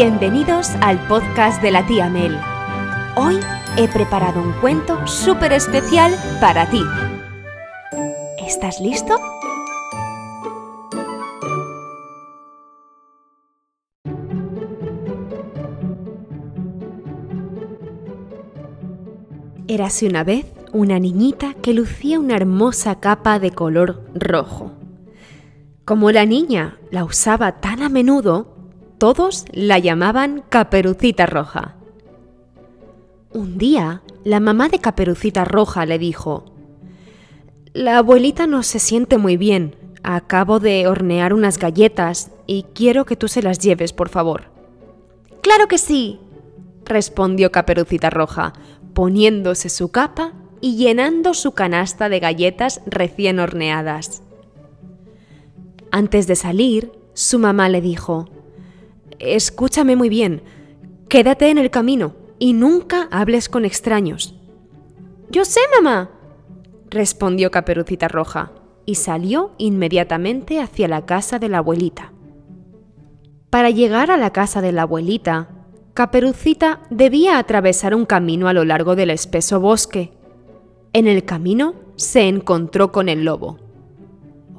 Bienvenidos al podcast de la tía Mel. Hoy he preparado un cuento súper especial para ti. ¿Estás listo? Érase una vez una niñita que lucía una hermosa capa de color rojo. Como la niña la usaba tan a menudo, todos la llamaban Caperucita Roja. Un día, la mamá de Caperucita Roja le dijo, La abuelita no se siente muy bien. Acabo de hornear unas galletas y quiero que tú se las lleves, por favor. Claro que sí, respondió Caperucita Roja, poniéndose su capa y llenando su canasta de galletas recién horneadas. Antes de salir, su mamá le dijo, Escúchame muy bien. Quédate en el camino y nunca hables con extraños. Yo sé, mamá, respondió Caperucita Roja y salió inmediatamente hacia la casa de la abuelita. Para llegar a la casa de la abuelita, Caperucita debía atravesar un camino a lo largo del espeso bosque. En el camino se encontró con el lobo.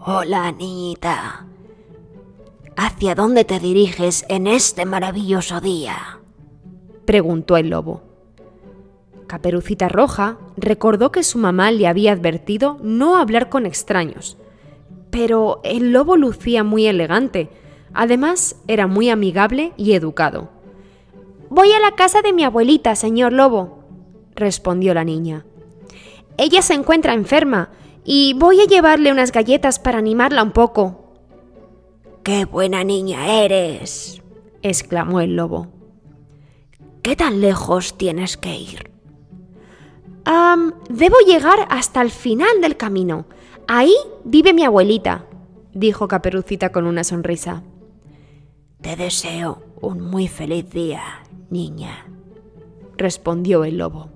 Hola, niñita. ¿Hacia dónde te diriges en este maravilloso día? preguntó el lobo. Caperucita Roja recordó que su mamá le había advertido no hablar con extraños, pero el lobo lucía muy elegante, además era muy amigable y educado. Voy a la casa de mi abuelita, señor lobo, respondió la niña. Ella se encuentra enferma y voy a llevarle unas galletas para animarla un poco. ¡Qué buena niña eres! exclamó el lobo. ¿Qué tan lejos tienes que ir? debo llegar hasta el final del camino. Ahí vive mi abuelita, dijo Caperucita con una sonrisa. Te deseo un muy feliz día, niña, respondió el lobo.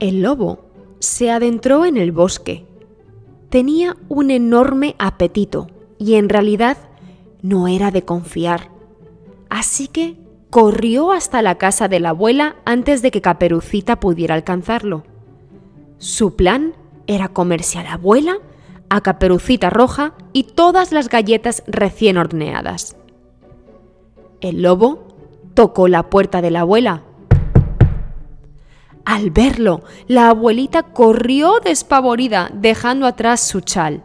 El lobo se adentró en el bosque. Tenía un enorme apetito y en realidad no era de confiar. Así que corrió hasta la casa de la abuela antes de que Caperucita pudiera alcanzarlo. Su plan era comerse a la abuela, a Caperucita Roja y todas las galletas recién horneadas. El lobo tocó la puerta de la abuela. Al verlo, la abuelita corrió despavorida, dejando atrás su chal.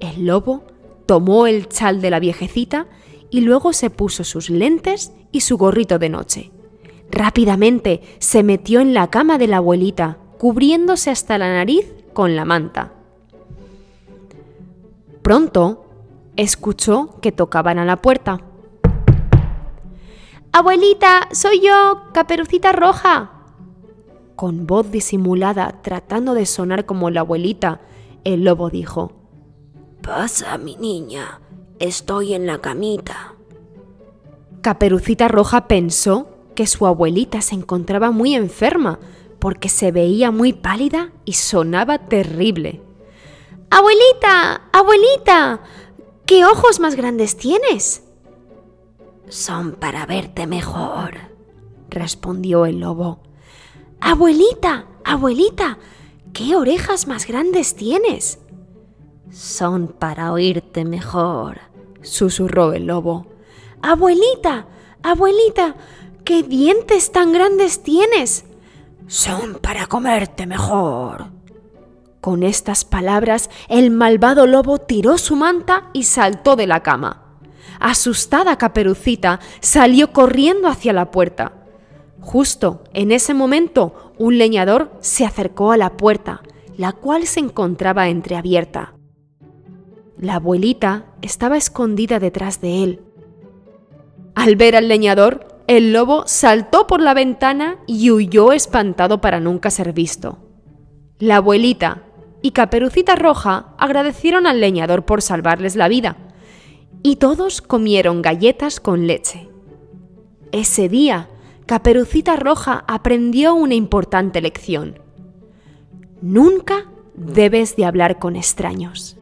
El lobo tomó el chal de la viejecita y luego se puso sus lentes y su gorrito de noche. Rápidamente se metió en la cama de la abuelita, cubriéndose hasta la nariz con la manta. Pronto escuchó que tocaban a la puerta. Abuelita, soy yo, Caperucita Roja. Con voz disimulada, tratando de sonar como la abuelita, el lobo dijo, Pasa, mi niña, estoy en la camita. Caperucita Roja pensó que su abuelita se encontraba muy enferma porque se veía muy pálida y sonaba terrible. Abuelita, abuelita, ¿qué ojos más grandes tienes? Son para verte mejor, respondió el lobo. Abuelita, abuelita, ¿qué orejas más grandes tienes? Son para oírte mejor, susurró el lobo. Abuelita, abuelita, ¿qué dientes tan grandes tienes? Son para comerte mejor. Con estas palabras, el malvado lobo tiró su manta y saltó de la cama. Asustada Caperucita salió corriendo hacia la puerta. Justo en ese momento, un leñador se acercó a la puerta, la cual se encontraba entreabierta. La abuelita estaba escondida detrás de él. Al ver al leñador, el lobo saltó por la ventana y huyó espantado para nunca ser visto. La abuelita y Caperucita Roja agradecieron al leñador por salvarles la vida, y todos comieron galletas con leche. Ese día, Caperucita Roja aprendió una importante lección. Nunca debes de hablar con extraños.